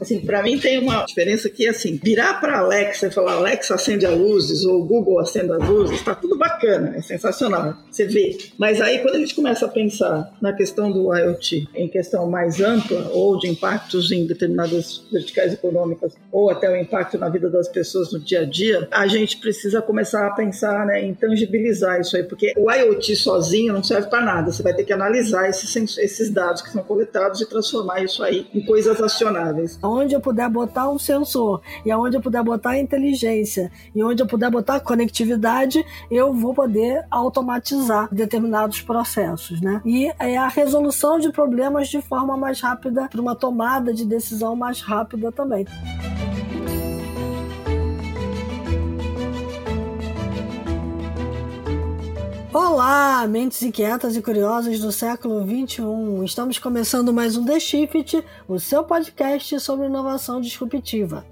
Assim, para mim tem uma diferença que, assim, virar para Alexa e falar Alexa acende as luzes ou Google acende as luzes, está tudo bacana, é sensacional, você vê. Mas aí quando a gente começa a pensar na questão do IoT, em questão mais ampla ou de impactos em determinadas verticais econômicas ou até o impacto na vida das pessoas no dia a dia, a gente precisa começar a pensar né, em tangibilizar isso aí, porque o IoT sozinho não serve para nada. Você vai ter que analisar esses, esses dados que são coletados e transformar isso aí em coisas acionáveis. Onde eu puder botar um sensor e aonde eu puder botar inteligência e onde eu puder botar conectividade, eu vou poder automatizar determinados processos, né? E é a resolução de problemas de forma mais rápida para uma tomada de decisão mais rápida também. Olá, mentes inquietas e curiosas do século 21. Estamos começando mais um The Shift, o seu podcast sobre inovação disruptiva.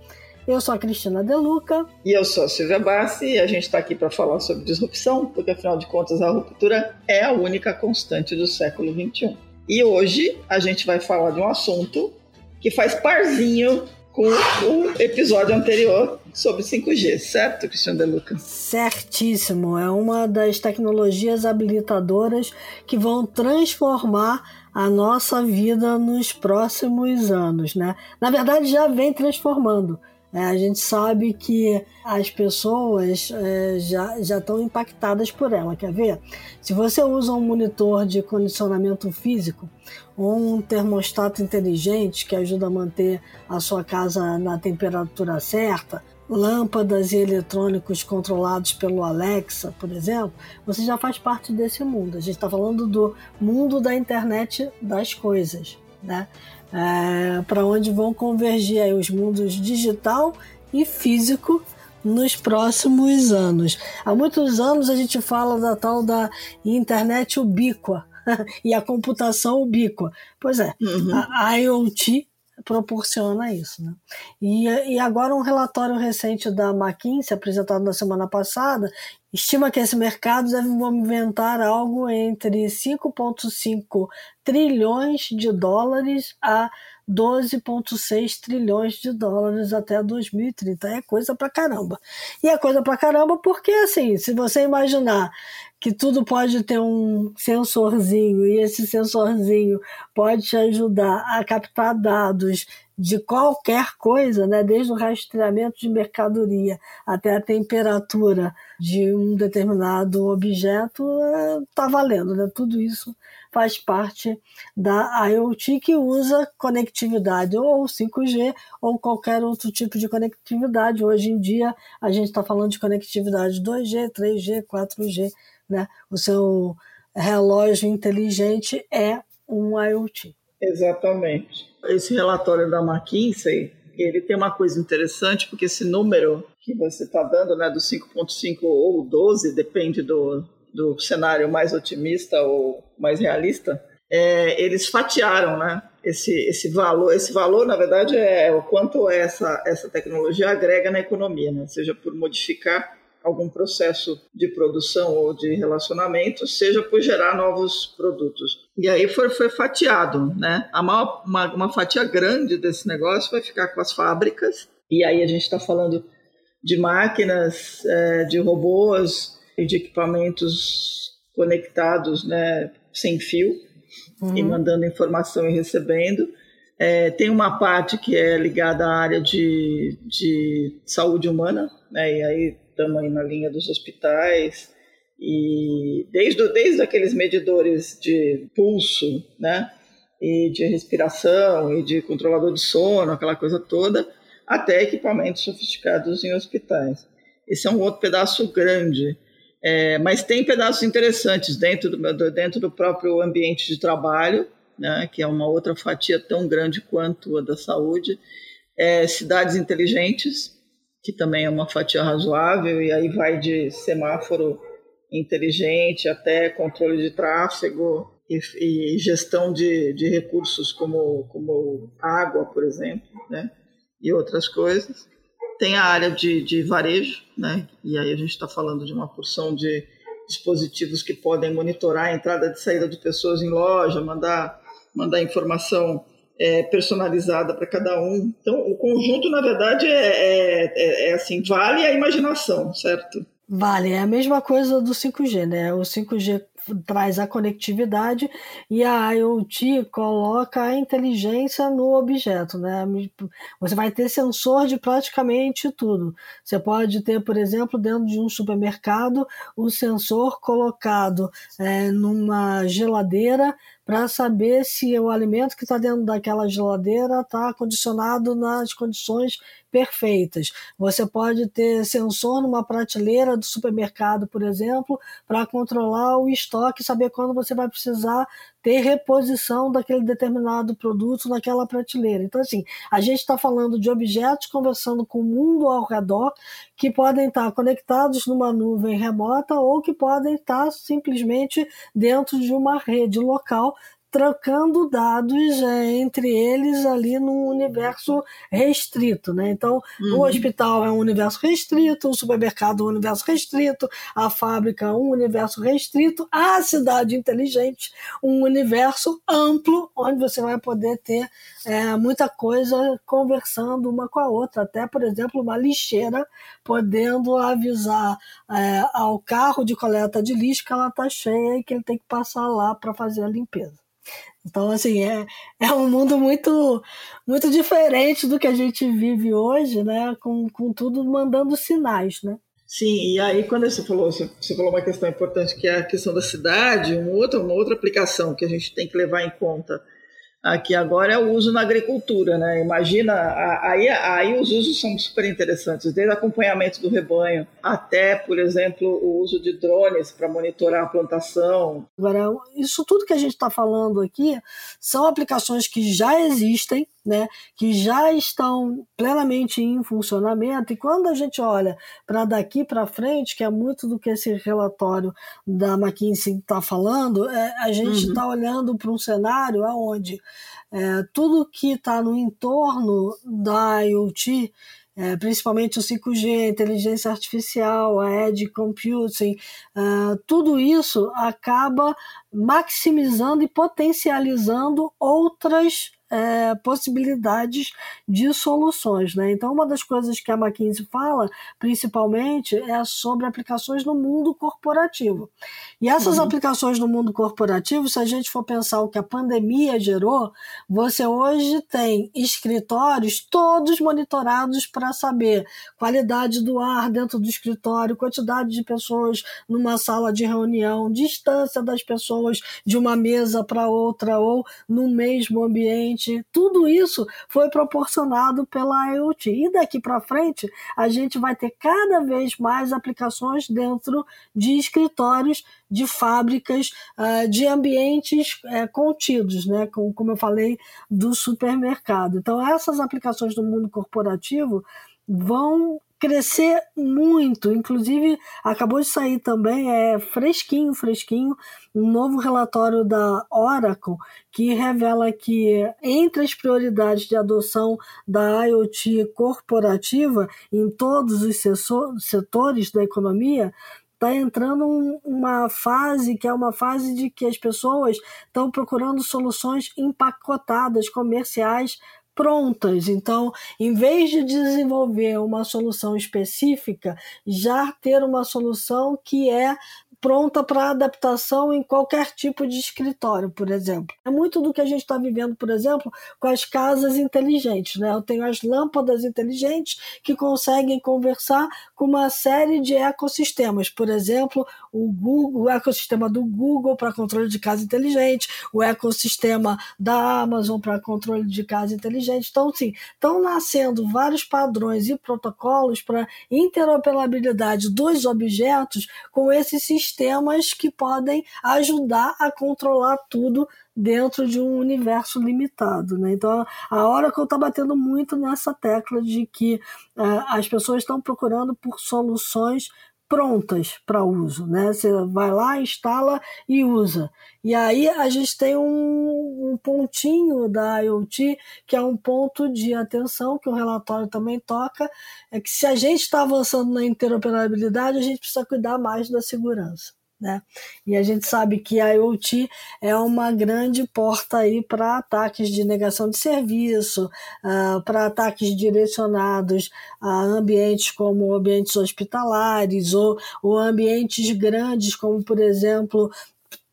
Eu sou a Cristina Deluca. E eu sou a Silvia Bassi e a gente está aqui para falar sobre disrupção, porque afinal de contas a ruptura é a única constante do século 21. E hoje a gente vai falar de um assunto que faz parzinho com o episódio anterior sobre 5G, certo, Cristiano De Luca? Certíssimo. É uma das tecnologias habilitadoras que vão transformar a nossa vida nos próximos anos, né? Na verdade, já vem transformando. É, a gente sabe que as pessoas é, já, já estão impactadas por ela. Quer ver? Se você usa um monitor de condicionamento físico ou um termostato inteligente que ajuda a manter a sua casa na temperatura certa, lâmpadas e eletrônicos controlados pelo Alexa, por exemplo, você já faz parte desse mundo. A gente está falando do mundo da internet das coisas, né? É, para onde vão convergir aí os mundos digital e físico nos próximos anos. Há muitos anos a gente fala da tal da internet ubíqua e a computação ubíqua. Pois é, uhum. a IoT proporciona isso. Né? E, e agora um relatório recente da McKinsey, apresentado na semana passada, estima que esse mercado deve movimentar algo entre 5,5 trilhões de dólares a 12,6 trilhões de dólares até 2030. É coisa pra caramba. E é coisa pra caramba porque, assim, se você imaginar que tudo pode ter um sensorzinho e esse sensorzinho pode te ajudar a captar dados de qualquer coisa, né, desde o rastreamento de mercadoria até a temperatura de um determinado objeto, está valendo, né? Tudo isso faz parte da IoT que usa conectividade ou 5G ou qualquer outro tipo de conectividade. Hoje em dia a gente está falando de conectividade 2G, 3G, 4G né? O seu relógio inteligente é um IoT. Exatamente. Esse relatório da McKinsey, ele tem uma coisa interessante, porque esse número que você está dando, né, do 5.5 ou 12, depende do, do cenário mais otimista ou mais realista, é, eles fatiaram, né? Esse, esse valor, esse valor, na verdade, é o quanto essa, essa tecnologia agrega na economia, né? seja por modificar algum processo de produção ou de relacionamento, seja por gerar novos produtos. E aí foi, foi fatiado, né? A maior, uma, uma fatia grande desse negócio vai ficar com as fábricas, e aí a gente está falando de máquinas, é, de robôs e de equipamentos conectados, né, sem fio, uhum. e mandando informação e recebendo. É, tem uma parte que é ligada à área de, de saúde humana, né, e aí estamos aí na linha dos hospitais e desde, desde aqueles medidores de pulso, né, e de respiração e de controlador de sono, aquela coisa toda, até equipamentos sofisticados em hospitais. Esse é um outro pedaço grande, é, mas tem pedaços interessantes dentro do, dentro do próprio ambiente de trabalho, né, que é uma outra fatia tão grande quanto a da saúde, é, cidades inteligentes, que também é uma fatia razoável, e aí vai de semáforo inteligente até controle de tráfego e, e gestão de, de recursos como, como água, por exemplo, né? e outras coisas. Tem a área de, de varejo, né? e aí a gente está falando de uma porção de dispositivos que podem monitorar a entrada e saída de pessoas em loja, mandar, mandar informação é, personalizada para cada um. Então, o conjunto, na verdade, é, é, é, é assim, vale a imaginação, certo? Vale, é a mesma coisa do 5G, né? O 5G traz a conectividade e a IoT coloca a inteligência no objeto, né? Você vai ter sensor de praticamente tudo. Você pode ter, por exemplo, dentro de um supermercado, o sensor colocado é, numa geladeira para saber se o alimento que está dentro daquela geladeira está condicionado nas condições perfeitas. Você pode ter sensor numa prateleira do supermercado, por exemplo, para controlar o estoque, saber quando você vai precisar ter reposição daquele determinado produto naquela prateleira. Então, assim, a gente está falando de objetos conversando com o mundo ao redor que podem estar conectados numa nuvem remota ou que podem estar simplesmente dentro de uma rede local trocando dados é, entre eles ali num universo restrito, né? Então, uhum. o hospital é um universo restrito, o supermercado é um universo restrito, a fábrica é um universo restrito, a cidade inteligente um universo amplo, onde você vai poder ter é, muita coisa conversando uma com a outra, até, por exemplo, uma lixeira podendo avisar é, ao carro de coleta de lixo que ela está cheia e que ele tem que passar lá para fazer a limpeza. Então, assim, é, é um mundo muito, muito diferente do que a gente vive hoje, né? Com, com tudo mandando sinais, né? Sim, e aí quando você falou, você, falou uma questão importante que é a questão da cidade, uma outra, uma outra aplicação que a gente tem que levar em conta aqui agora é o uso na agricultura, né? Imagina, aí, aí os usos são super interessantes, desde acompanhamento do rebanho até, por exemplo, o uso de drones para monitorar a plantação. Agora, isso tudo que a gente está falando aqui são aplicações que já existem, né, que já estão plenamente em funcionamento. E quando a gente olha para daqui para frente, que é muito do que esse relatório da McKinsey está falando, é, a gente está uhum. olhando para um cenário onde é, tudo que está no entorno da IoT é, principalmente o 5G, a inteligência artificial, a edge computing, uh, tudo isso acaba maximizando e potencializando outras é, possibilidades de soluções. Né? Então, uma das coisas que a McKinsey fala, principalmente, é sobre aplicações no mundo corporativo. E essas uhum. aplicações no mundo corporativo, se a gente for pensar o que a pandemia gerou, você hoje tem escritórios todos monitorados para saber qualidade do ar dentro do escritório, quantidade de pessoas numa sala de reunião, distância das pessoas de uma mesa para outra ou no mesmo ambiente tudo isso foi proporcionado pela IoT. E daqui para frente, a gente vai ter cada vez mais aplicações dentro de escritórios, de fábricas, uh, de ambientes uh, contidos, né? como eu falei, do supermercado. Então, essas aplicações do mundo corporativo vão crescer muito. Inclusive, acabou de sair também, é fresquinho, fresquinho, um novo relatório da Oracle que revela que entre as prioridades de adoção da IoT corporativa em todos os setores da economia, está entrando uma fase que é uma fase de que as pessoas estão procurando soluções empacotadas, comerciais prontas. Então, em vez de desenvolver uma solução específica, já ter uma solução que é pronta para adaptação em qualquer tipo de escritório, por exemplo. É muito do que a gente está vivendo, por exemplo, com as casas inteligentes. Né? Eu tenho as lâmpadas inteligentes que conseguem conversar com uma série de ecossistemas. Por exemplo, o, Google, o ecossistema do Google para controle de casa inteligente, o ecossistema da Amazon para controle de casa inteligente. Então, sim, estão nascendo vários padrões e protocolos para interoperabilidade dos objetos com esse sistema sistemas que podem ajudar a controlar tudo dentro de um universo limitado. Né? Então, a Oracle está batendo muito nessa tecla de que uh, as pessoas estão procurando por soluções prontas para uso, né? Você vai lá, instala e usa. E aí a gente tem um, um, pontinho da IoT que é um ponto de atenção que o relatório também toca, é que se a gente está avançando na interoperabilidade, a gente precisa cuidar mais da segurança. Né? E a gente sabe que a IoT é uma grande porta aí para ataques de negação de serviço, uh, para ataques direcionados a ambientes como ambientes hospitalares ou, ou ambientes grandes, como por exemplo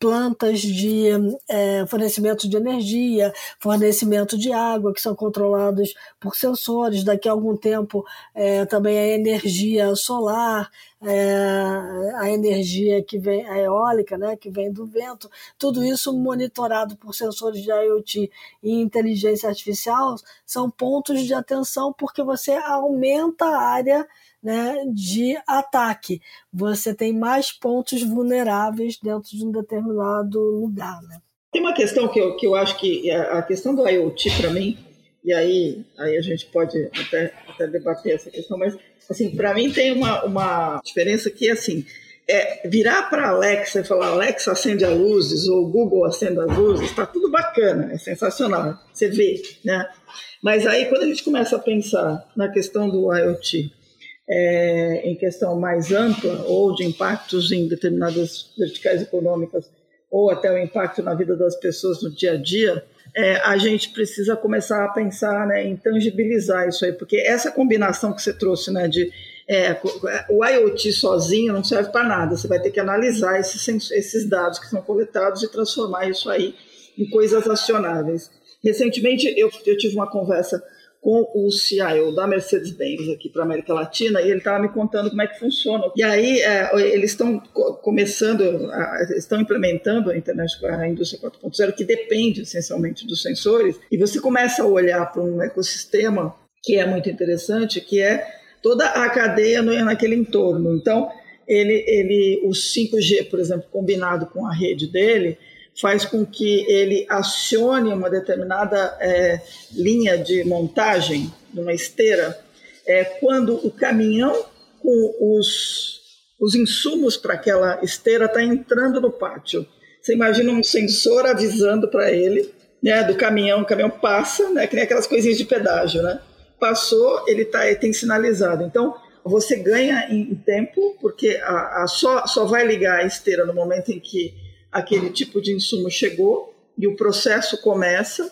plantas de é, fornecimento de energia, fornecimento de água, que são controlados por sensores. Daqui a algum tempo, é, também a energia solar, é, a energia que vem, a eólica, né, que vem do vento, tudo isso monitorado por sensores de IoT e inteligência artificial, são pontos de atenção porque você aumenta a área né, de ataque. Você tem mais pontos vulneráveis dentro de um determinado lugar. Né? Tem uma questão que eu, que eu acho que a questão do IoT, para mim, e aí, aí a gente pode até, até debater essa questão, mas assim, para mim tem uma, uma diferença que assim, é, virar para Alexa e falar Alexa acende as luzes ou Google acende as luzes, está tudo bacana, é sensacional, você vê, né? Mas aí quando a gente começa a pensar na questão do IoT, é, em questão mais ampla ou de impactos em determinadas verticais econômicas ou até o impacto na vida das pessoas no dia a dia, é, a gente precisa começar a pensar né, em tangibilizar isso aí, porque essa combinação que você trouxe né, de é, o IoT sozinho não serve para nada, você vai ter que analisar esses, esses dados que são coletados e transformar isso aí em coisas acionáveis. Recentemente eu, eu tive uma conversa com o CIO da Mercedes-Benz aqui para a América Latina e ele estava me contando como é que funciona. E aí é, eles estão começando, estão implementando a internet, a indústria 4.0, que depende essencialmente dos sensores, e você começa a olhar para um ecossistema que é muito interessante, que é toda a cadeia naquele entorno. Então, ele, ele, o 5G, por exemplo, combinado com a rede dele, faz com que ele acione uma determinada é, linha de montagem, numa esteira, é, quando o caminhão com os, os insumos para aquela esteira está entrando no pátio. Você imagina um sensor avisando para ele né, do caminhão, o caminhão passa, né, que nem aquelas coisinhas de pedágio, né? Passou, ele, tá, ele tem sinalizado. Então, você ganha em tempo, porque a, a só, só vai ligar a esteira no momento em que aquele tipo de insumo chegou e o processo começa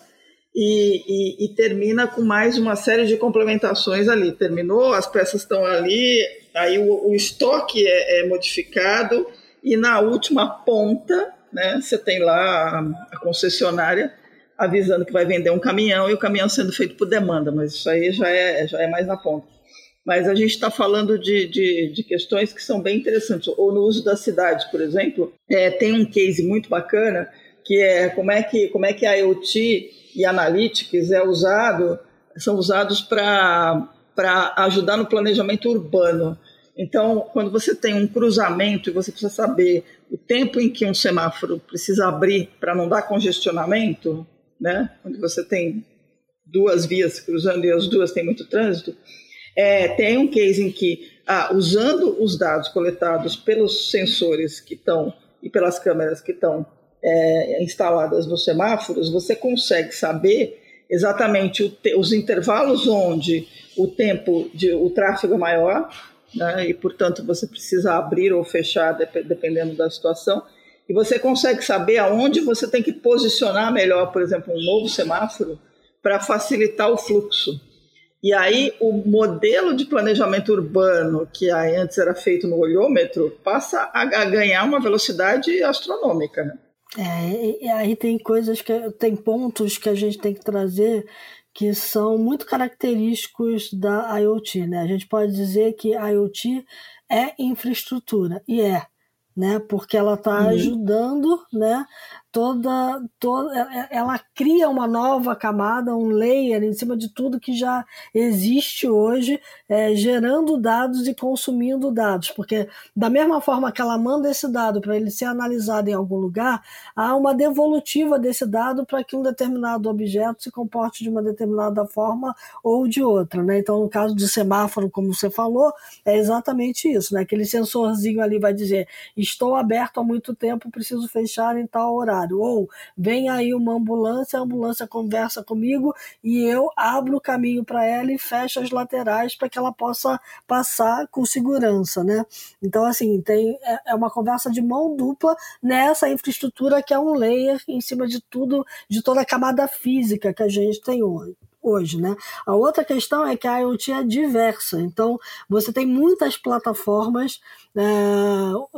e, e, e, termina com mais uma série de complementações ali. Terminou, as peças estão ali, aí o, o estoque é, é, modificado e na última ponta, né, você tem lá a, a, concessionária avisando que vai vender um caminhão e o caminhão sendo feito por demanda, mas isso aí já é, já é mais na ponta mas a gente está falando de, de, de, questões que são bem interessantes. Ou no uso da cidade, por exemplo, é, tem um case muito bacana que é como é que, como é que a IoT e Analytics é usado, são usados para ajudar no planejamento urbano. Então, quando você tem um cruzamento e você precisa saber o tempo em que um semáforo precisa abrir para não dar congestionamento, né? quando você tem duas vias cruzando e as duas têm muito trânsito, é, tem um case em que, ah, usando os dados coletados pelos sensores que estão e pelas câmeras que estão é, instaladas nos semáforos, você consegue saber exatamente te, os intervalos onde o tempo de o tráfego é maior, né, e portanto você precisa abrir ou fechar dependendo da situação, e você consegue saber aonde você tem que posicionar melhor, por exemplo, um novo semáforo para facilitar o fluxo. E aí o modelo de planejamento urbano, que antes era feito no olhômetro, passa a, ganhar uma velocidade astronômica. Né? É, e aí tem coisas que tem pontos que a gente tem que trazer que são muito característicos da IoT, né? A gente pode dizer que a IoT é infraestrutura e é, né? Porque ela está uhum. ajudando, né? Toda, toda é, é, ela cria uma nova camada, um layer em cima de tudo que já existe hoje, é, gerando dados e consumindo dados, porque da mesma forma que ela manda esse dado para ele ser analisado em algum lugar, há uma devolutiva desse dado para que um determinado objeto se comporte de uma determinada forma ou de outra, né? Então, no caso de semáforo, como você falou, é exatamente isso, né? Aquele sensorzinho ali vai dizer: estou aberto há muito tempo, preciso fechar em tal horário contrário. Ou vem aí uma ambulância, a ambulância conversa comigo e eu abro o caminho para ela e fecho as laterais para que ela possa passar com segurança, né? Então, assim, tem, é, é uma conversa de mão dupla nessa infraestrutura que é um layer em cima de tudo, de toda a camada física que a gente tem hoje hoje, né? A outra questão é que a IoT é diversa, então você tem muitas plataformas é,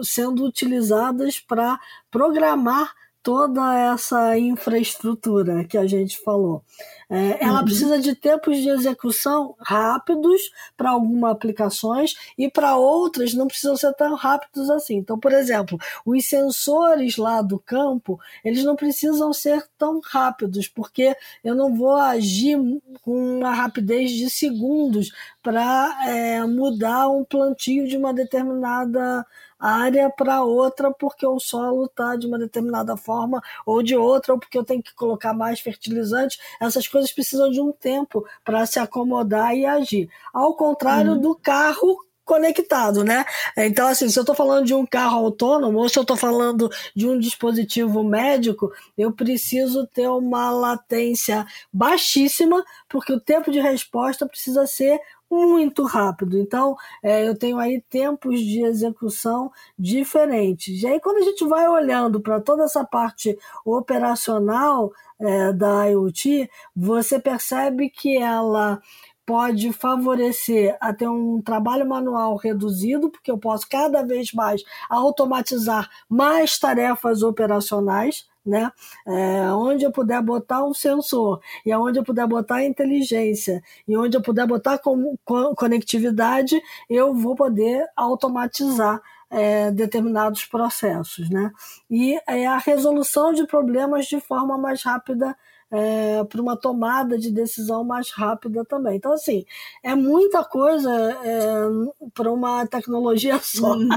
sendo utilizadas para programar toda essa infraestrutura que a gente falou. É, ela uhum. precisa de tempos de execução rápidos para algumas aplicações e para outras não precisam ser tão rápidos assim. Então, por exemplo, os sensores lá do campo, eles não precisam ser tão rápidos, porque eu não vou agir com uma rapidez de segundos para é, mudar um plantio de uma determinada área para outra porque o solo está de uma determinada forma ou de outra, ou porque eu tenho que colocar mais fertilizante. Essas coisas precisam de um tempo para se acomodar e agir. Ao contrário uhum. do carro conectado, né? Então, assim, se eu estou falando de um carro autônomo ou se eu estou falando de um dispositivo médico, eu preciso ter uma latência baixíssima, porque o tempo de resposta precisa ser muito rápido. Então, é, eu tenho aí tempos de execução diferentes. E aí, quando a gente vai olhando para toda essa parte operacional é, da IoT, você percebe que ela pode favorecer a ter um trabalho manual reduzido, porque eu posso cada vez mais automatizar mais tarefas operacionais né? É, onde eu puder botar um sensor e onde eu puder botar inteligência e onde eu puder botar com, com conectividade, eu vou poder automatizar é, determinados processos, né? E é a resolução de problemas de forma mais rápida é, para uma tomada de decisão mais rápida também. Então, assim, é muita coisa é, para uma tecnologia só. Uhum.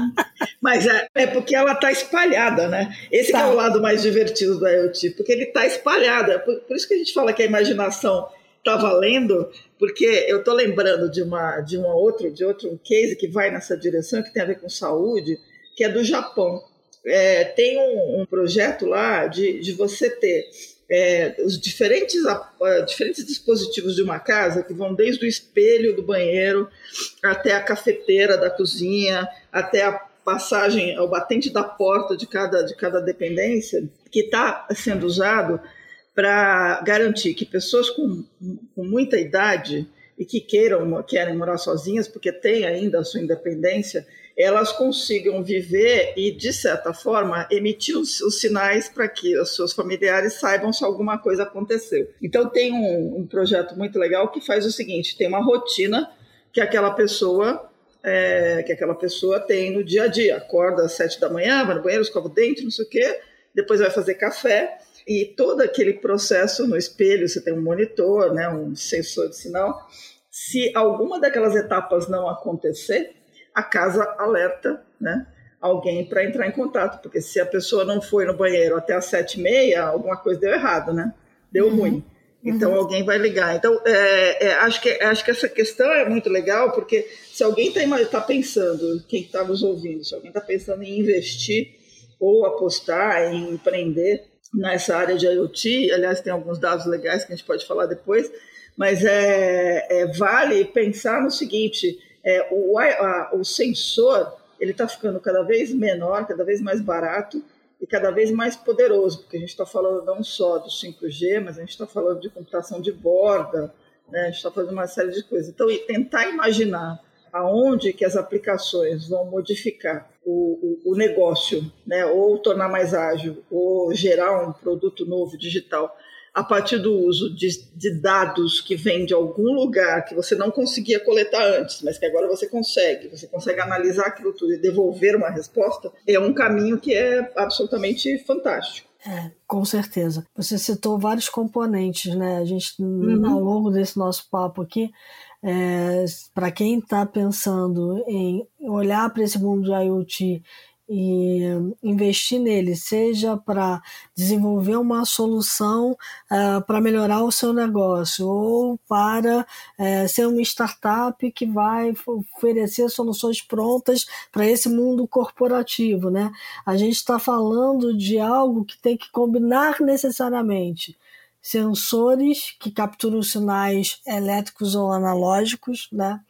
Mas é, é, porque ela está espalhada, né? Esse tá. é o lado mais divertido do IoT, porque ele está espalhado. É por, por, isso que a gente fala que a imaginação está valendo, porque eu estou lembrando de uma de uma outro de outro case que vai nessa direção que tem a ver com saúde, que é do Japão. É, tem um, um, projeto lá de, de você ter é, os diferentes, uh, diferentes dispositivos de uma casa, que vão desde o espelho do banheiro até a cafeteira da cozinha, até a passagem, ao batente da porta de cada, de cada dependência, que está sendo usado para garantir que pessoas com, com muita idade e que queiram querem morar sozinhas porque têm ainda a sua independência, elas consigam viver e, de certa forma, emitir os, os sinais para que os seus familiares saibam se alguma coisa aconteceu. Então, tem um, um, projeto muito legal que faz o seguinte: tem uma rotina que aquela pessoa. É, que aquela pessoa tem no dia a dia. Acorda às sete da manhã, vai no banheiro, escova o dente, não sei o quê, depois vai fazer café, e todo aquele processo no espelho, você tem um monitor, né, um sensor de sinal. Se alguma daquelas etapas não acontecer, a casa alerta né, alguém para entrar em contato, porque se a pessoa não foi no banheiro até as sete e meia, alguma coisa deu errado, né? Deu uhum. ruim. Então uhum. alguém vai ligar. Então é, é, acho, que, acho que essa questão é muito legal, porque se alguém está tá pensando, quem está nos ouvindo, se alguém está pensando em investir ou apostar, em empreender nessa área de IoT, aliás, tem alguns dados legais que a gente pode falar depois, mas é, é vale pensar no seguinte: é, o, a, o sensor ele está ficando cada vez menor, cada vez mais barato e cada vez mais poderoso, porque a gente está falando não só do 5G, mas a gente está falando de computação de borda, né? a gente está fazendo uma série de coisas. Então, tentar imaginar aonde que as aplicações vão modificar o, o, o negócio, né? ou tornar mais ágil, ou gerar um produto novo digital a partir do uso de, de, dados que vêm de algum lugar que você não conseguia coletar antes, mas que agora você consegue, você consegue analisar aquilo tudo e devolver uma resposta, é um caminho que é absolutamente fantástico. É, com certeza. Você citou vários componentes, né? A gente, uhum. ao longo desse nosso papo aqui, é, para quem está pensando em olhar para esse mundo de IoT e investir nele, seja para desenvolver uma solução uh, para melhorar o seu negócio ou para uh, ser uma startup que vai oferecer soluções prontas para esse mundo corporativo, né? A gente está falando de algo que tem que combinar necessariamente sensores que capturam sinais elétricos ou analógicos, né?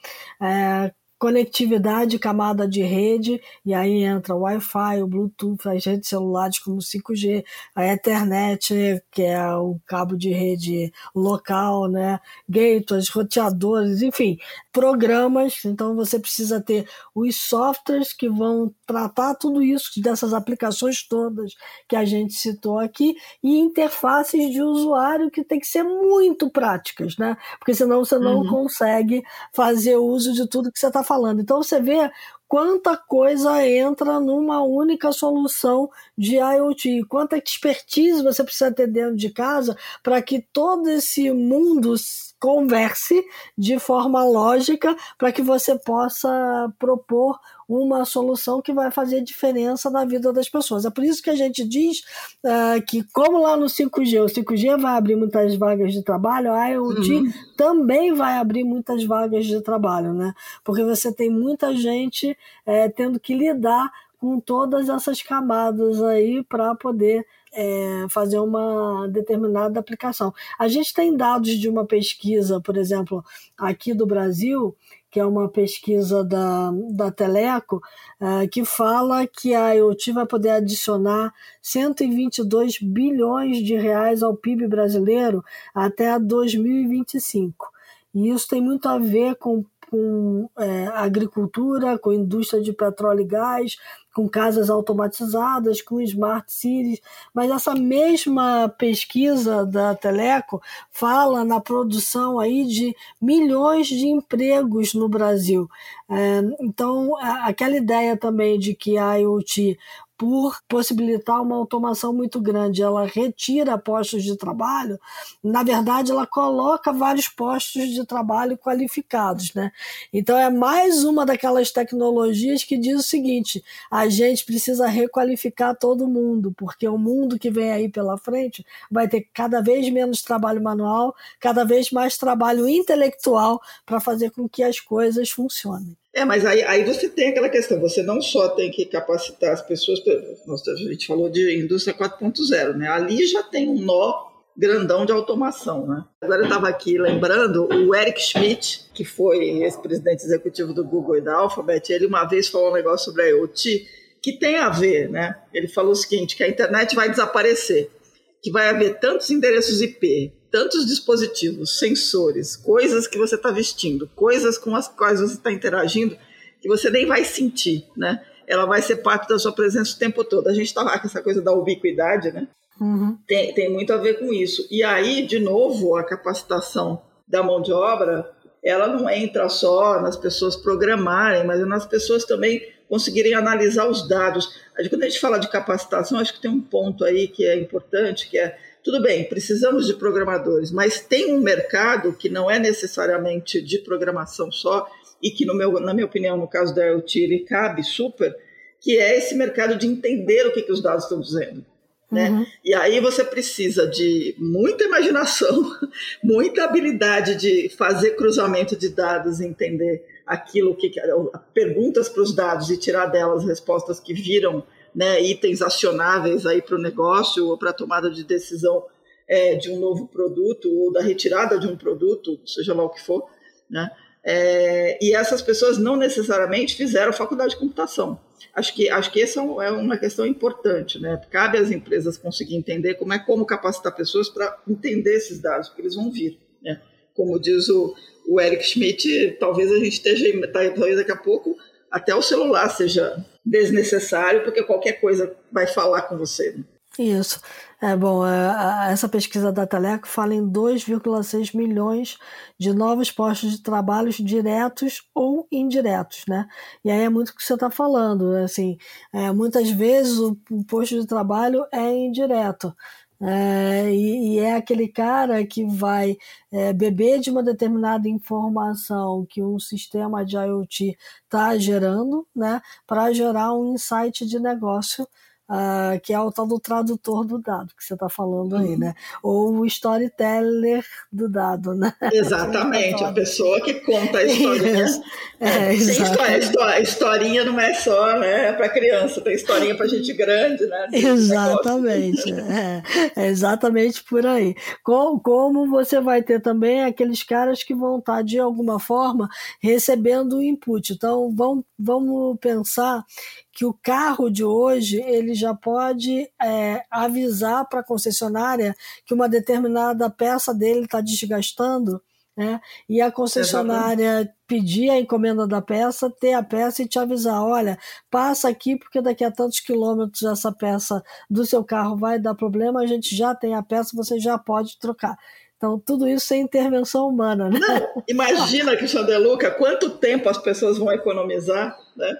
É, conectividade, camada de rede, e aí entra o Wi-Fi, o Bluetooth, as redes celulares como 5G, a Ethernet, que é o cabo de rede local, né? gateways, roteadores, enfim, programas. Então você precisa ter os softwares que vão tratar tudo isso, dessas aplicações todas que a gente citou aqui, e interfaces de usuário que tem que ser muito práticas, né? Porque senão você não uhum. consegue fazer uso de tudo que você está falando. Então você vê quanta coisa entra numa única solução de IoT, quanta expertise você precisa ter dentro de casa para que todo esse mundo converse de forma lógica para que você possa propor uma solução que vai fazer diferença na vida das pessoas. É por isso que a gente diz uh, que, como lá no 5G, o 5G vai abrir muitas vagas de trabalho, a IoT uhum. também vai abrir muitas vagas de trabalho, né? Porque você tem muita gente é, tendo que lidar com todas essas camadas aí para poder é, fazer uma determinada aplicação. A gente tem dados de uma pesquisa, por exemplo, aqui do Brasil, que é uma pesquisa da, da Teleco, uh, que fala que a IoT vai poder adicionar 122 bilhões de reais ao PIB brasileiro até 2025. E isso tem muito a ver com com é, agricultura, com indústria de petróleo e gás, com casas automatizadas, com smart cities, mas essa mesma pesquisa da Teleco fala na produção aí de milhões de empregos no Brasil. É, então, aquela ideia também de que a IoT por possibilitar uma automação muito grande. Ela retira postos de trabalho, na verdade, ela coloca vários postos de trabalho qualificados. Né? Então, é mais uma daquelas tecnologias que diz o seguinte: a gente precisa requalificar todo mundo, porque o mundo que vem aí pela frente vai ter cada vez menos trabalho manual, cada vez mais trabalho intelectual para fazer com que as coisas funcionem. É, mas aí, aí você tem aquela questão, você não só tem que capacitar as pessoas, a gente falou de indústria 4.0, né? Ali já tem um nó grandão de automação, né? Agora eu estava aqui lembrando o Eric Schmidt, que foi ex-presidente executivo do Google e da Alphabet, ele uma vez falou um negócio sobre a IoT que tem a ver, né? Ele falou o seguinte, que a internet vai desaparecer, que vai haver tantos endereços IP, tantos dispositivos, sensores, coisas que você está vestindo, coisas com as quais você está interagindo, que você nem vai sentir, né? Ela vai ser parte da sua presença o tempo todo. A gente está com essa coisa da ubiquidade, né? Uhum. Tem, tem muito a ver com isso. E aí, de novo, a capacitação da mão de obra, ela não entra só nas pessoas programarem, mas nas pessoas também conseguirem analisar os dados. Quando a gente fala de capacitação, acho que tem um ponto aí que é importante, que é tudo bem, precisamos de programadores, mas tem um mercado que não é necessariamente de programação só e que, meu, na minha opinião, no caso da IoT, ele cabe super, que é esse mercado de entender o que, que os dados estão dizendo. Né? Uhum. E aí você precisa de muita imaginação, muita habilidade de fazer cruzamento de dados, entender aquilo que perguntas para os dados e tirar delas respostas que viram né, itens acionáveis aí para o negócio ou para a tomada de decisão é, de um novo produto ou da retirada de um produto, seja lá o que for, né? É, e essas pessoas não necessariamente fizeram faculdade de computação. Acho que, acho que essa é uma questão importante, né? Cabe às empresas conseguir entender como é como capacitar pessoas para entender esses dados, porque eles vão vir, né? Como diz o, o Eric Schmidt, talvez a gente esteja, talvez daqui a pouco até o celular seja desnecessário, porque qualquer coisa vai falar com você. Né? Isso. É bom, é, essa pesquisa da Teleco fala em 2,6 milhões de novos postos de trabalho diretos ou indiretos, né? E aí é muito o que você está falando, assim, é, muitas vezes o posto de trabalho é indireto, É, e, e, é aquele cara que vai é, beber de uma determinada informação que um sistema de IoT está gerando, né, para gerar um insight de negócio Uh, que é o tal do tradutor do dado que você está falando aí, uhum. né? Ou o storyteller do dado, né? Exatamente, a pessoa que conta a história. É, é, história, historinha não é só né, para criança, tem historinha para gente grande, né? Exatamente, é, é, exatamente por aí. Como, como você vai ter também aqueles caras que vão estar, tá, de alguma forma, recebendo input. Então, vamos, vamos pensar que o carro de hoje ele já pode é, avisar para a concessionária que uma determinada peça dele está desgastando, né? E a concessionária Exatamente. pedir a encomenda da peça, ter a peça e te avisar, olha, passa aqui porque daqui a tantos quilômetros essa peça do seu carro vai dar problema, a gente já tem a peça, você já pode trocar. Então, tudo isso sem intervenção humana. Né? Não, imagina, Cristian Deluca, quanto tempo as pessoas vão economizar, né?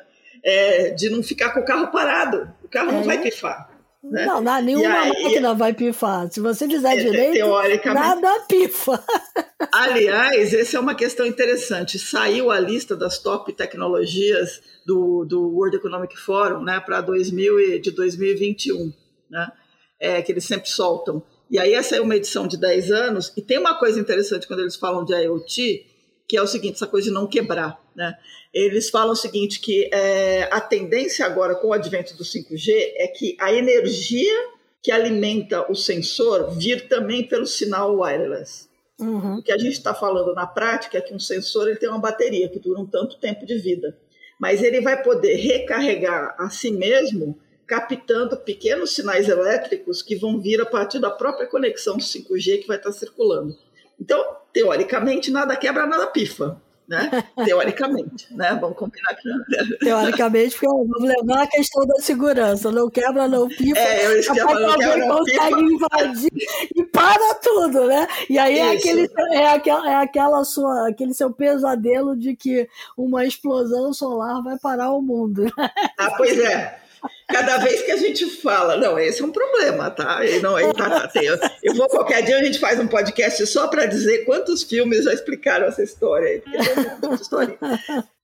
É, de não ficar com o carro parado. O carro é. não vai pifar. Né? Não, não, nenhuma aí, máquina vai pifar. Se você fizer é, direito, nada pifa. Aliás, essa é uma questão interessante. Saiu a lista das top tecnologias do, do World Economic Forum né, para 2000 de 2021, né, é, que eles sempre soltam. E aí essa é uma edição de 10 anos, e tem uma coisa interessante quando eles falam de IoT, que é o seguinte, essa coisa de não quebrar. Né? Eles falam o seguinte, que é, a tendência agora com o advento do 5G é que a energia que alimenta o sensor vir também pelo sinal wireless. Uhum. O que a gente está falando na prática é que um sensor ele tem uma bateria que dura um tanto tempo de vida, mas ele vai poder recarregar a si mesmo captando pequenos sinais elétricos que vão vir a partir da própria conexão 5G que vai estar circulando. Então, teoricamente, nada quebra, nada pifa. Né? Teoricamente, né? Vamos combinar que Teoricamente, porque vamos levar a questão da segurança, não quebra, não pifa, é, eu esquema, não quebra, não consegue pifa. invadir e para tudo, né? E aí é, aquele, é, aquela, é aquela sua, aquele seu pesadelo de que uma explosão solar vai parar o mundo. Ah, pois é. Cada vez que a gente fala, não, esse é um problema, tá? não, tá, tá assim, eu, eu, vou qualquer dia a gente faz um podcast só para dizer quantos filmes já explicaram essa história aí, porque.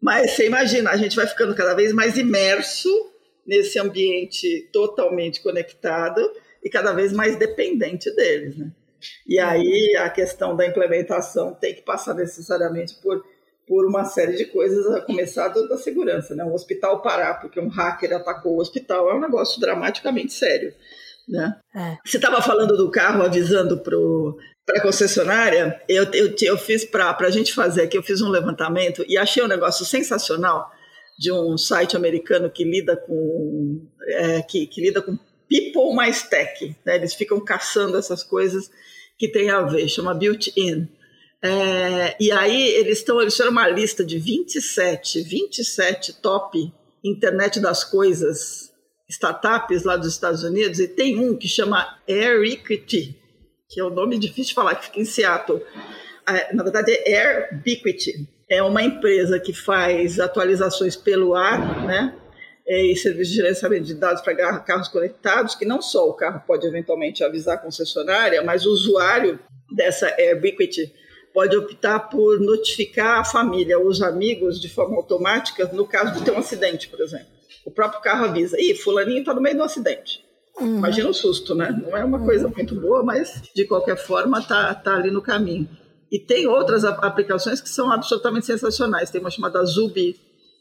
Mas você imagina, a gente vai ficando cada vez mais imerso nesse ambiente totalmente conectado e cada vez mais dependente deles, né? E aí a questão da implementação tem que passar necessariamente por por uma série de coisas, a começar da segurança. Né? Um hospital parar porque um hacker atacou o hospital é um negócio dramaticamente sério. Né? É. Você estava falando do carro avisando para a concessionária, eu, eu, eu fiz para a gente fazer aqui, eu fiz um levantamento e achei um negócio sensacional de um site americano que lida com é, que, que, lida com people mais tech. Né? Eles ficam caçando essas coisas que tem a ver, chama Built-in. É, e aí eles estão, eles fizeram uma lista de 27, 27 top internet das coisas startups lá dos Estados Unidos e tem um que chama Airiquity, que é o um nome difícil de falar, que fica em Seattle. É, na verdade é Airbiquity. É uma empresa que faz atualizações pelo ar, né? É, e serviço de gerenciamento de dados para carros conectados, que não só o carro pode eventualmente avisar a concessionária, mas o usuário dessa Airbiquity pode optar por notificar a família ou os amigos de forma automática no caso de ter um acidente, por exemplo. O próprio carro avisa, ih, fulaninho está no meio do acidente. Uhum. Imagina o susto, né? Não é uma uhum. coisa muito boa, mas de qualquer forma está tá ali no caminho. E tem outras aplicações que são absolutamente sensacionais. Tem uma chamada Zubi,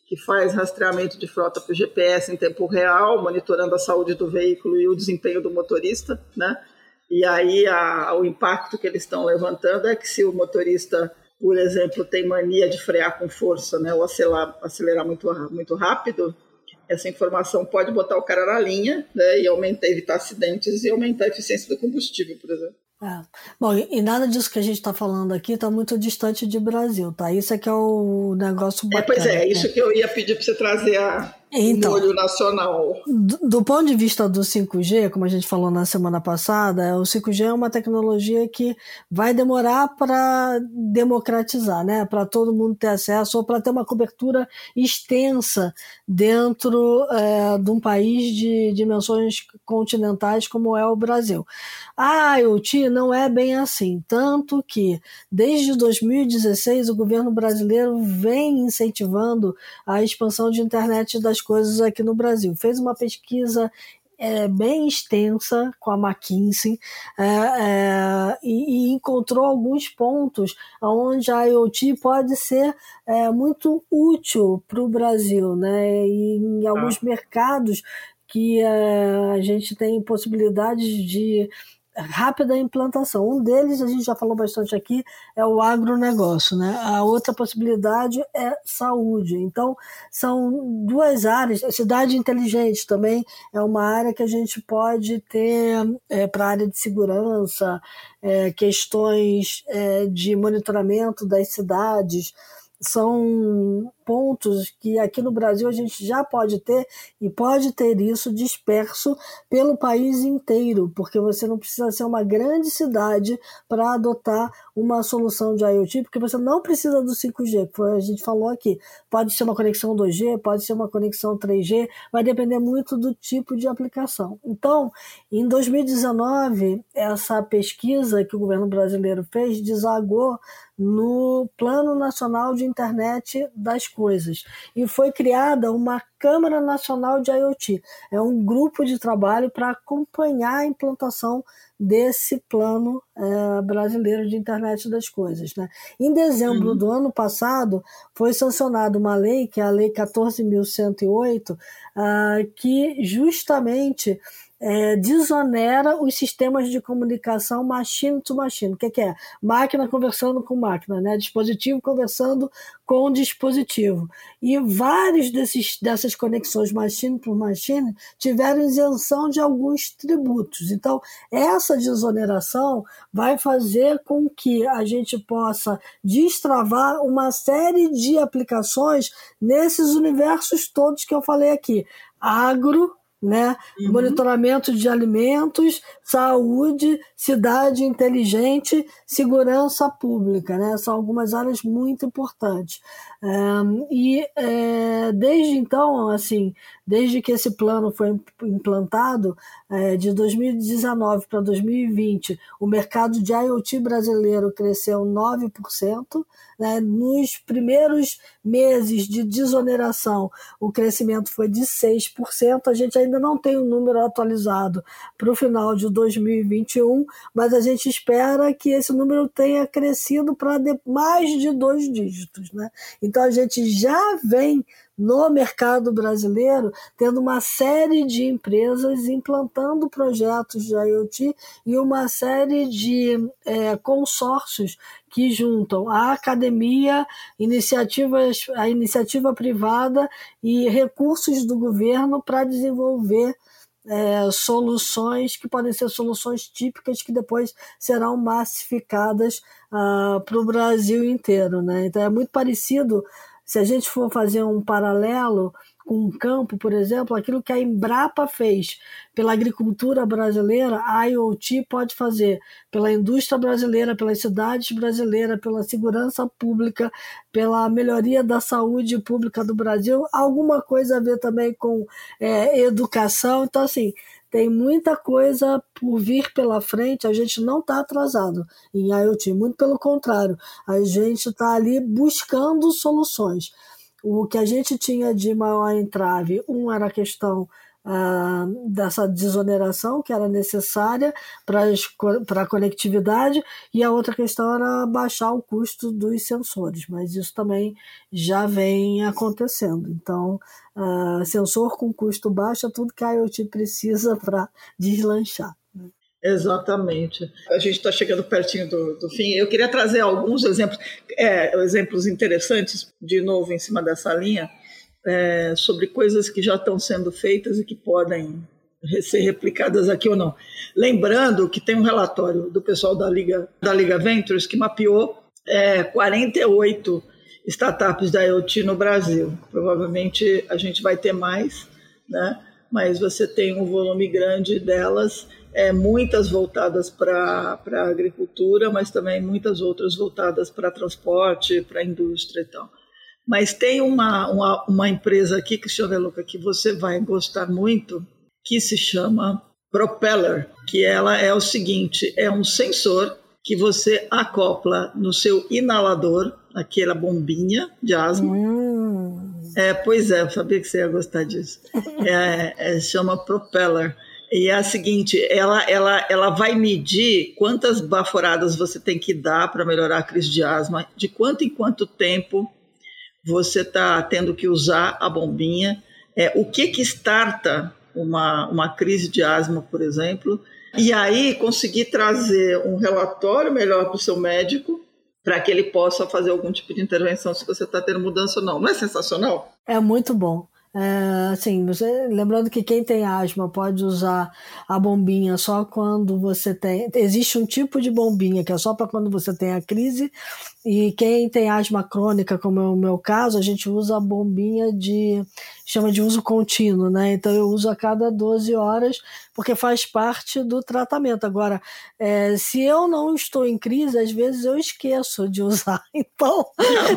que faz rastreamento de frota por GPS em tempo real, monitorando a saúde do veículo e o desempenho do motorista, né? E aí a, o impacto que eles estão levantando é que se o motorista, por exemplo, tem mania de frear com força, né, ou acelerar, acelerar muito, muito rápido, essa informação pode botar o cara na linha né, e aumentar, evitar acidentes e aumentar a eficiência do combustível, por exemplo. É. Bom, e nada disso que a gente está falando aqui está muito distante de Brasil, tá? Isso é que é o negócio bacana. É, pois é, né? isso que eu ia pedir para você trazer a, então, molho nacional. Do, do, ponto de vista do 5G, como a gente falou na semana passada, o 5G é uma tecnologia que vai demorar para democratizar, né? Para todo mundo ter acesso ou para ter uma cobertura extensa dentro é, de um país de dimensões continentais como é o Brasil. A IoT não é bem assim, tanto que desde 2016 o governo brasileiro vem incentivando a expansão de internet das coisas aqui no Brasil. Fez uma pesquisa é, bem extensa com a McKinsey é, é, e, e, encontrou alguns pontos onde a IoT pode ser é, muito útil para o Brasil, né? E em alguns ah. mercados que é, a gente tem possibilidades de rápida implantação. Um deles, a gente já falou bastante aqui, é o agronegócio. Né? A outra possibilidade é saúde. Então, são duas áreas. Cidade inteligente também é uma área que a gente pode ter é, para a área de segurança, é, questões é, de monitoramento das cidades são pontos que aqui no Brasil a gente já pode ter e pode ter isso disperso pelo país inteiro, porque você não precisa ser uma grande cidade para adotar uma solução de IoT, porque você não precisa do 5G, que a gente falou aqui. Pode ser uma conexão 2G, pode ser uma conexão 3G, vai depender muito do tipo de aplicação. Então, em 2019, essa pesquisa que o governo brasileiro fez desagou no Plano Nacional de Internet das Coisas e foi criada uma Câmara Nacional de IoT. É um grupo de trabalho para acompanhar a implantação desse plano é, brasileiro de internet das coisas. Né? Em dezembro uhum. do ano passado, foi sancionada uma lei, que é a Lei 14.108, uh, ah, que justamente é, desonera os sistemas de comunicação machine to machine. O que, que, é? Máquina conversando com máquina, né? dispositivo conversando com dispositivo. E vários desses, dessas conexões machine to machine tiveram isenção de alguns tributos. Então, essa desoneração vai fazer com que a gente possa destravar uma série de aplicações nesses universos todos que eu falei aqui. Agro, né? Uhum. Monitoramento de alimentos, saúde, cidade inteligente, segurança pública, né? São algumas áreas muito importantes. Um, e é, desde então, assim, desde que esse plano foi implantado, é, de 2019 para 2020, o mercado de IoT brasileiro cresceu 9%. Né? Nos primeiros meses de desoneração, o crescimento foi de 6%. A gente ainda não tem o um número atualizado para o final de 2021, mas a gente espera que esse número tenha crescido para mais de dois dígitos. Né? Então a gente já vem no mercado brasileiro, tendo uma série de empresas implantando projetos de IoT e uma série de é, consórcios que juntam a academia, iniciativas, a iniciativa privada e recursos do governo para desenvolver é, soluções que podem ser soluções típicas que depois serão massificadas uh, para o Brasil inteiro. Né? Então é muito parecido se a gente for fazer um paralelo com o campo, por exemplo, aquilo que a Embrapa fez pela agricultura brasileira, a IoT pode fazer pela indústria brasileira, pelas cidades brasileiras, pela segurança pública, pela melhoria da saúde pública do Brasil, alguma coisa a ver também com é, educação. Então, assim, tem muita coisa por vir pela frente, a gente não está atrasado em IoT, muito pelo contrário, a gente está ali buscando soluções. O que a gente tinha de maior entrave, um era a questão dessa desoneração que era necessária para a conectividade, e a outra questão era baixar o custo dos sensores, mas isso também já vem acontecendo. Então, sensor com custo baixo é tudo que a IoT precisa para deslanchar. Né? Exatamente. A gente está chegando pertinho do, do, fim. Eu queria trazer alguns exemplos, é, exemplos interessantes, de novo, em cima dessa linha é, sobre coisas que já estão sendo feitas e que podem ser replicadas aqui ou não. Lembrando que tem um relatório do pessoal da Liga, da Liga Ventures que mapeou é, 48 startups da IoT no Brasil. Provavelmente a gente vai ter mais, né? mas você tem um volume grande delas, é, muitas voltadas para a agricultura, mas também muitas outras voltadas para transporte, para indústria e tal. Mas tem uma, uma, uma empresa aqui, Cristiano Luca, que você vai gostar muito, que se chama Propeller, que ela é o seguinte, é um sensor que você acopla no seu inalador, aquela bombinha de asma. Hum. É, pois é, eu sabia que você ia gostar disso. É, é, chama Propeller. E é a seguinte, ela, ela, ela vai medir quantas baforadas você tem que dar para melhorar a crise de asma, de quanto em quanto tempo você está tendo que usar a bombinha, é, o que que starta uma, uma crise de asma, por exemplo, e aí conseguir trazer um relatório melhor para o seu médico para que ele possa fazer algum tipo de intervenção se você está tendo mudança ou não. Não é sensacional? É muito bom. É, assim, você, lembrando que quem tem asma pode usar a bombinha só quando você tem. Existe um tipo de bombinha que é só para quando você tem a crise, e quem tem asma crônica, como é o meu caso, a gente usa a bombinha de. chama de uso contínuo, né? Então eu uso a cada 12 horas porque faz parte do tratamento. Agora, é, se eu não estou em crise, às vezes eu esqueço de usar. Então,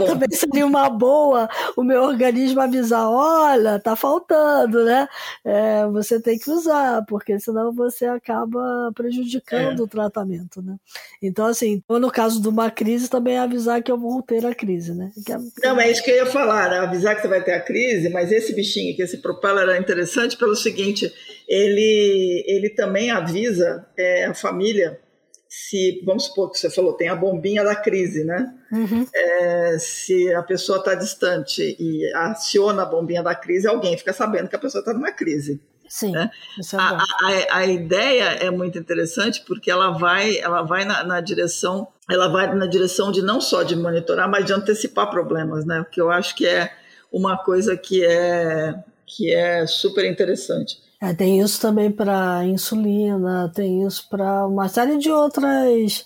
também seria uma boa o meu organismo avisar: olha, tá faltando, né? É, você tem que usar, porque senão você acaba prejudicando é. o tratamento, né? Então, assim, no caso de uma crise, também avisar que eu vou ter a crise, né? É... Não, é isso que eu ia falar, né? avisar que você vai ter a crise, mas esse bichinho aqui, esse propeller é interessante pelo seguinte ele, ele também avisa é, a família se, vamos supor que você falou, tem a bombinha da crise, né? Uhum. É, se a pessoa está distante e aciona a bombinha da crise, alguém fica sabendo que a pessoa está numa crise. Sim, né? é a, a, a, ideia é muito interessante porque ela vai, ela vai na, na, direção, ela vai na direção de não só de monitorar, mas de antecipar problemas, né? O que eu acho que é uma coisa que é que é super interessante. É, tem isso também para insulina, tem isso para uma série de outras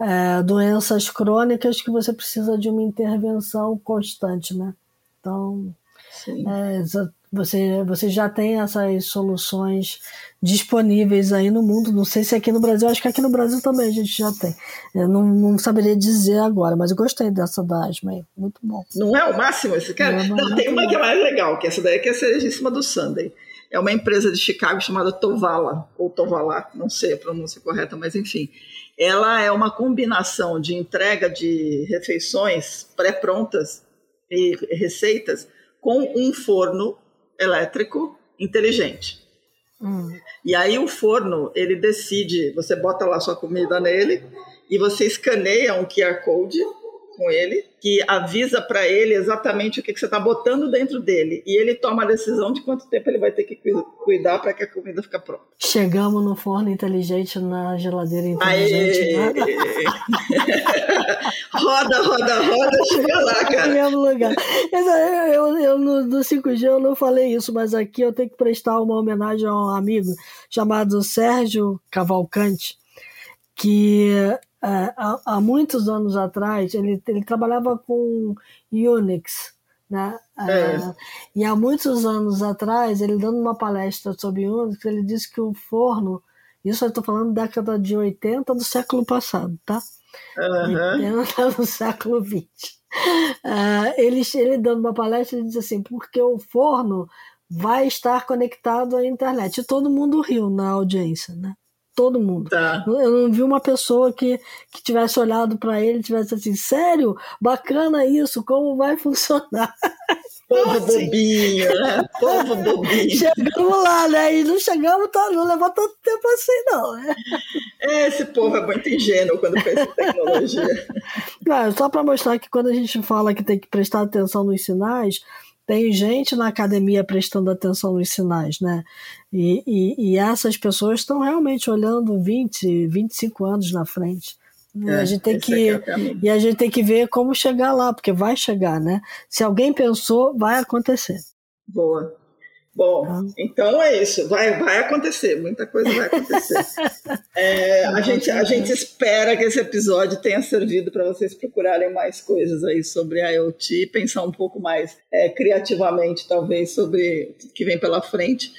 é, doenças crônicas que você precisa de uma intervenção constante, né? Então, é, você, você já tem essas soluções disponíveis aí no mundo. Não sei se aqui no Brasil, acho que aqui no Brasil também a gente já tem. Eu não, não saberia dizer agora, mas eu gostei dessa da asma aí. Muito bom. Não é o máximo esse cara? Não, não, tem uma que é mais legal, que essa daí que é a cerejíssima do Sunday é uma empresa de Chicago chamada Tovala, ou Tovala, não sei a pronúncia correta, mas enfim. Ela é uma combinação de entrega de refeições pré-prontas e receitas com um forno elétrico inteligente. Hum. E aí o forno, ele decide, você bota lá sua comida nele e você escaneia um QR Code com ele, que avisa para ele exatamente o que, que você está botando dentro dele. E ele toma a decisão de quanto tempo ele vai ter que cuidar para que a comida fique pronta. Chegamos no forno inteligente, na geladeira inteligente. Né? roda, roda, roda, chega lá, cara. No mesmo lugar. Eu, eu, eu no, no 5G eu não falei isso, mas aqui eu tenho que prestar uma homenagem a um amigo chamado Sérgio Cavalcante, que há, há, muitos anos atrás, ele, ele trabalhava com Unix, né? É. É, e há muitos anos atrás, ele dando uma palestra sobre Unix, ele disse que o forno, isso eu estou falando da década de 80 do século passado, tá? Uhum. 80 do século 20. Uh, ele, ele dando uma palestra, ele disse assim, porque o forno vai estar conectado à internet. E todo mundo riu na audiência, né? Todo mundo. Tá. Eu não vi uma pessoa que, que tivesse olhado para ele e tivesse assim, sério, bacana isso, como vai funcionar? Povo bobinho, né? Povo bobinho. Chegamos lá, né? E não chegamos, tá, não levou tanto tempo assim, não. Né? É, esse povo é muito ingênuo quando pensa em tecnologia. Claro, só para mostrar que quando a gente fala que tem que prestar atenção nos sinais, tem gente na academia prestando atenção nos sinais, né? E, e, e essas pessoas estão realmente olhando 20, 25 anos na frente. É, a gente tem que, é e a gente tem que ver como chegar lá, porque vai chegar, né? Se alguém pensou, vai acontecer. Boa. Bom, ah. então é isso. Vai, vai acontecer, muita coisa vai acontecer. é, a, gente, a gente espera que esse episódio tenha servido para vocês procurarem mais coisas aí sobre a IoT, pensar um pouco mais é, criativamente, talvez, sobre o que vem pela frente.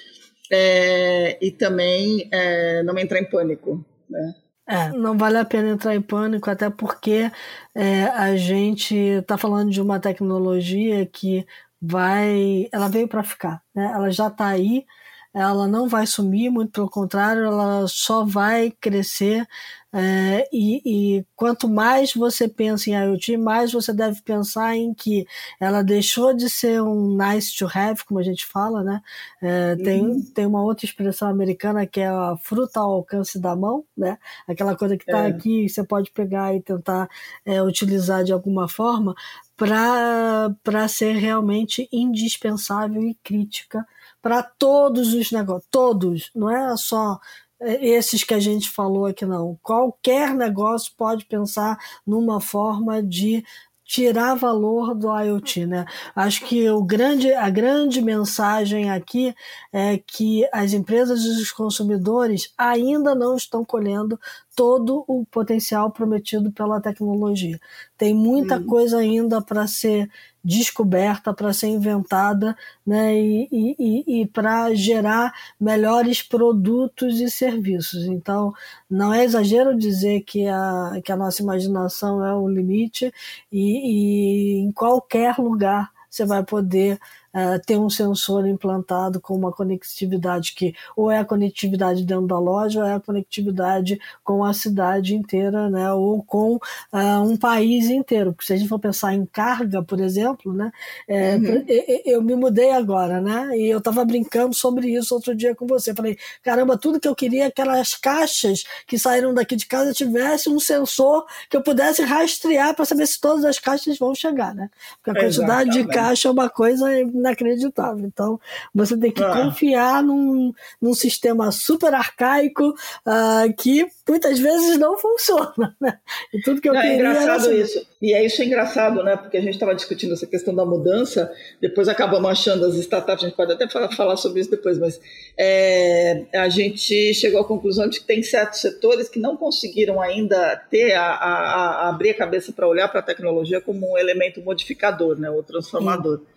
É, e também é, não entrar em pânico. Né? É, não vale a pena entrar em pânico, até porque é, a gente está falando de uma tecnologia que vai, ela veio para ficar, né? Ela já está aí, ela não vai sumir, muito pelo contrário, ela só vai crescer. É, e, e, quanto mais você pensa em IoT, mais você deve pensar em que ela deixou de ser um nice to have, como a gente fala, né? É, uhum. tem, tem uma outra expressão americana que é a fruta ao alcance da mão, né? Aquela coisa que está é. aqui, você pode pegar e tentar é, utilizar de alguma forma para ser realmente indispensável e crítica para todos os negócios, todos, não é só é, esses que a gente falou aqui não. Qualquer negócio pode pensar numa forma de tirar valor do IoT, né? Acho que o grande, a grande mensagem aqui é que as empresas e os consumidores ainda não estão colhendo todo o potencial prometido pela tecnologia. Tem muita hum. coisa ainda para ser descoberta, para ser inventada, né, e, e, e para gerar melhores produtos e serviços. Então, não é exagero dizer que a, que a nossa imaginação é o limite e, e em qualquer lugar você vai poder uh, ter um sensor implantado com uma conectividade que ou é a conectividade dentro da loja ou é a conectividade com a cidade inteira, né, ou com uh, um país inteiro. Porque se a gente for pensar em carga, por exemplo, né, é, uhum. eu, me mudei agora, né, e eu estava brincando sobre isso outro dia com você. Falei, caramba, tudo que eu queria é que aquelas caixas que saíram daqui de casa tivesse um sensor que eu pudesse rastrear para saber se todas as caixas vão chegar, né? Porque a quantidade Exatamente. de caixa é uma coisa inacreditável. Então, você tem que ah. confiar num, num sistema super arcaico uh, que muitas vezes não funciona. Né? E tudo que eu não, é queria. É engraçado era... isso. E é isso é engraçado, né? Porque a gente estava discutindo essa questão da mudança, depois acabamos achando as startups, a gente pode até falar sobre isso depois, mas é, a gente chegou à conclusão de que tem certos setores que não conseguiram ainda ter a, a, a abrir a cabeça para olhar para a tecnologia como um elemento modificador, né? Ou transformador. Sim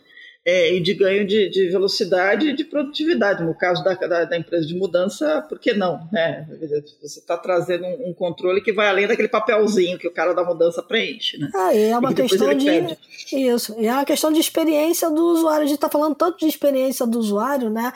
é, e de ganho de, de, velocidade e de produtividade. No caso da, da, da, empresa de mudança, por que não? Né? Você está trazendo um, um, controle que vai além daquele papelzinho que o cara da mudança preenche. Né? Ah, é uma questão de. Isso. É uma questão de experiência do usuário. A gente está falando tanto de experiência do usuário, né?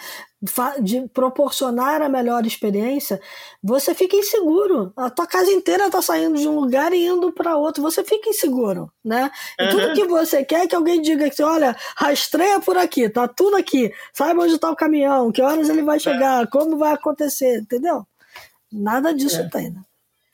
De proporcionar a melhor experiência, você fica inseguro. A tua casa inteira está saindo de um lugar e indo para outro. Você fica inseguro, né? E uhum. tudo que você quer é que alguém diga que, olha, rastreia por aqui, tá tudo aqui. Saiba onde está o caminhão, que horas ele vai chegar, é. como vai acontecer, entendeu? Nada disso é. tem, né?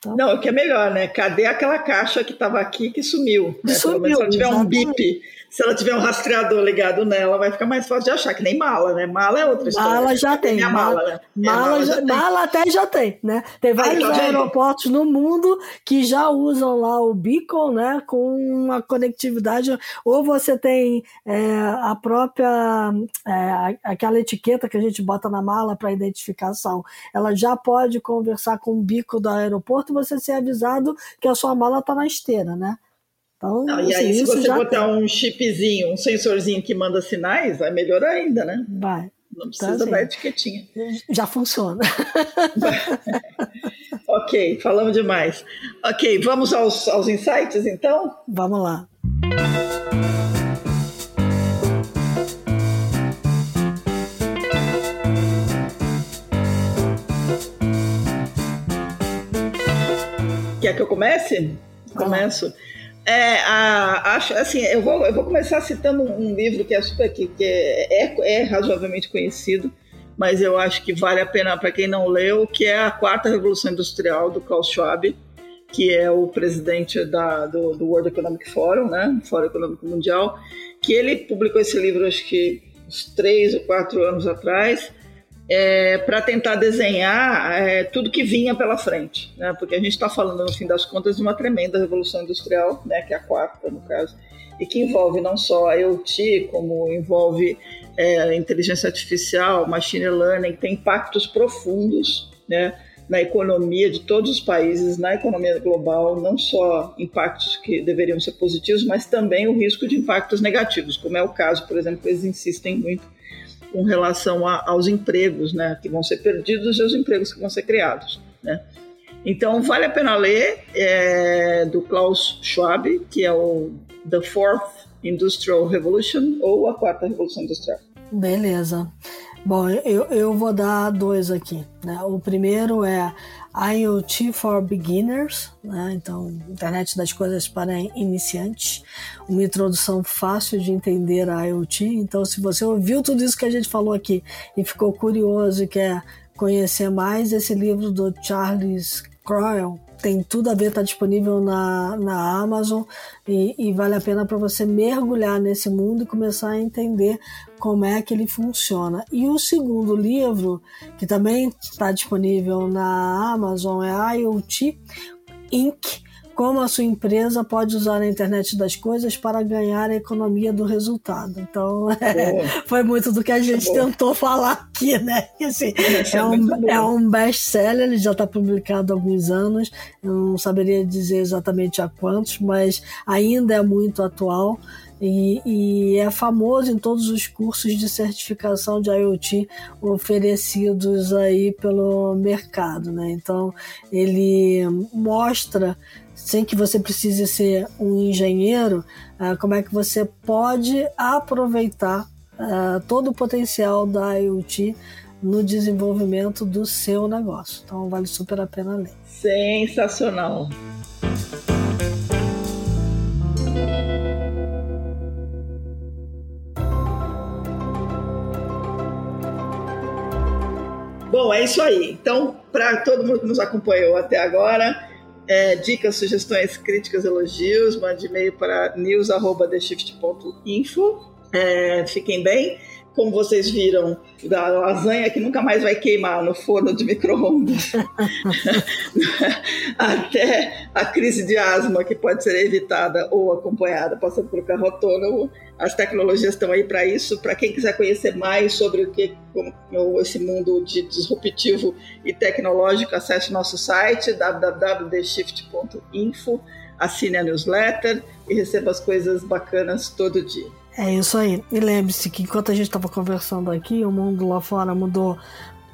Então... Não, o que é melhor, né? Cadê aquela caixa que estava aqui que sumiu? Né? Sumiu, se tiver um bip se ela tiver um rastreador ligado nela, vai ficar mais fácil de achar, que nem mala, né? Mala é outra história. Mala já tem. Mala, mala, né? mala, é, mala, já, tem. mala até já tem, né? Tem vários tá aeroportos no mundo que já usam lá o beacon, né? Com uma conectividade. Ou você tem é, a própria. É, aquela etiqueta que a gente bota na mala para identificação. Ela já pode conversar com o bico do aeroporto você ser avisado que a sua mala está na esteira, né? Então, Não, e aí, se você botar tem. um chipzinho, um sensorzinho que manda sinais, vai melhorar ainda, né? Vai. Não precisa então, da etiquetinha. Já funciona. ok, falamos demais. Ok, vamos aos, aos insights então? Vamos lá. Quer que eu comece? Começo. É, a, acho, assim, eu vou, eu vou começar citando um livro que é super que, que é, é, razoavelmente conhecido, mas eu acho que vale a pena para quem não leu, que é a Quarta Revolução Industrial do Klaus Schwab, que é o presidente da, do, do World Economic Forum, né, Fórum Econômico Mundial, que ele publicou esse livro acho que uns três ou quatro anos atrás, é, para tentar desenhar é, tudo que vinha pela frente, né? porque a gente está falando, no fim das contas, de uma tremenda revolução industrial, né? que é a quarta, no caso, e que envolve não só a IoT, como envolve é, inteligência artificial, machine learning, tem impactos profundos, né? na economia de todos os países, na economia global, não só impactos que deveriam ser positivos, mas também o risco de impactos negativos, como é o caso, por exemplo, que eles insistem muito com relação a, aos empregos né, que vão ser perdidos e os empregos que vão ser criados. Né? Então, vale a pena ler, é, do Klaus Schwab, que é o The Fourth Industrial Revolution, ou a Quarta Revolução Industrial. Beleza. Bom, eu, eu vou dar dois aqui. Né? O primeiro é IoT for Beginners, né? então internet das coisas para iniciantes, uma introdução fácil de entender a IoT. Então, se você ouviu tudo isso que a gente falou aqui e ficou curioso e quer conhecer mais, esse livro do Charles Croyle tem tudo a ver, está disponível na, na Amazon e, e vale a pena para você mergulhar nesse mundo e começar a entender como é que ele funciona. E o segundo livro, que também está disponível na Amazon, é IoT Inc como a sua empresa pode usar a internet das coisas para ganhar a economia do resultado. Então, é, foi muito do que a gente tentou falar aqui, né? Assim, é, um, é um best-seller, ele já está publicado há alguns anos, eu não saberia dizer exatamente há quantos, mas ainda é muito atual. E, e, é famoso em todos os cursos de certificação de IoT oferecidos aí pelo mercado, né? Então ele mostra sem que você precise ser um engenheiro, uh, como é que você pode aproveitar uh, todo o potencial da IoT no desenvolvimento do seu negócio. Então vale super a pena ler. Sensacional. Bom, é isso aí. Então, para todo mundo que nos acompanhou até agora, é, dicas, sugestões, críticas, elogios, mande e-mail para news.theshift.info. É, fiquem bem. Como vocês viram, da lasanha que nunca mais vai queimar no forno de micro-ondas, até a crise de asma que pode ser evitada ou acompanhada passando pelo carro autônomo, as tecnologias estão aí para isso. Para quem quiser conhecer mais sobre o que esse mundo de disruptivo e tecnológico, acesse nosso site www.theshift.info, assine a newsletter e receba as coisas bacanas todo dia. É isso aí. E lembre-se que enquanto a gente estava conversando aqui, o mundo lá fora mudou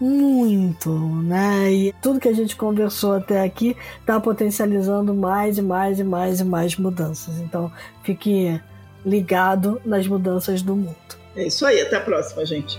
muito, né? E tudo que a gente conversou até aqui está potencializando mais e mais e mais e mais mudanças. Então, fique ligado nas mudanças do mundo. É isso aí. Até a próxima, gente.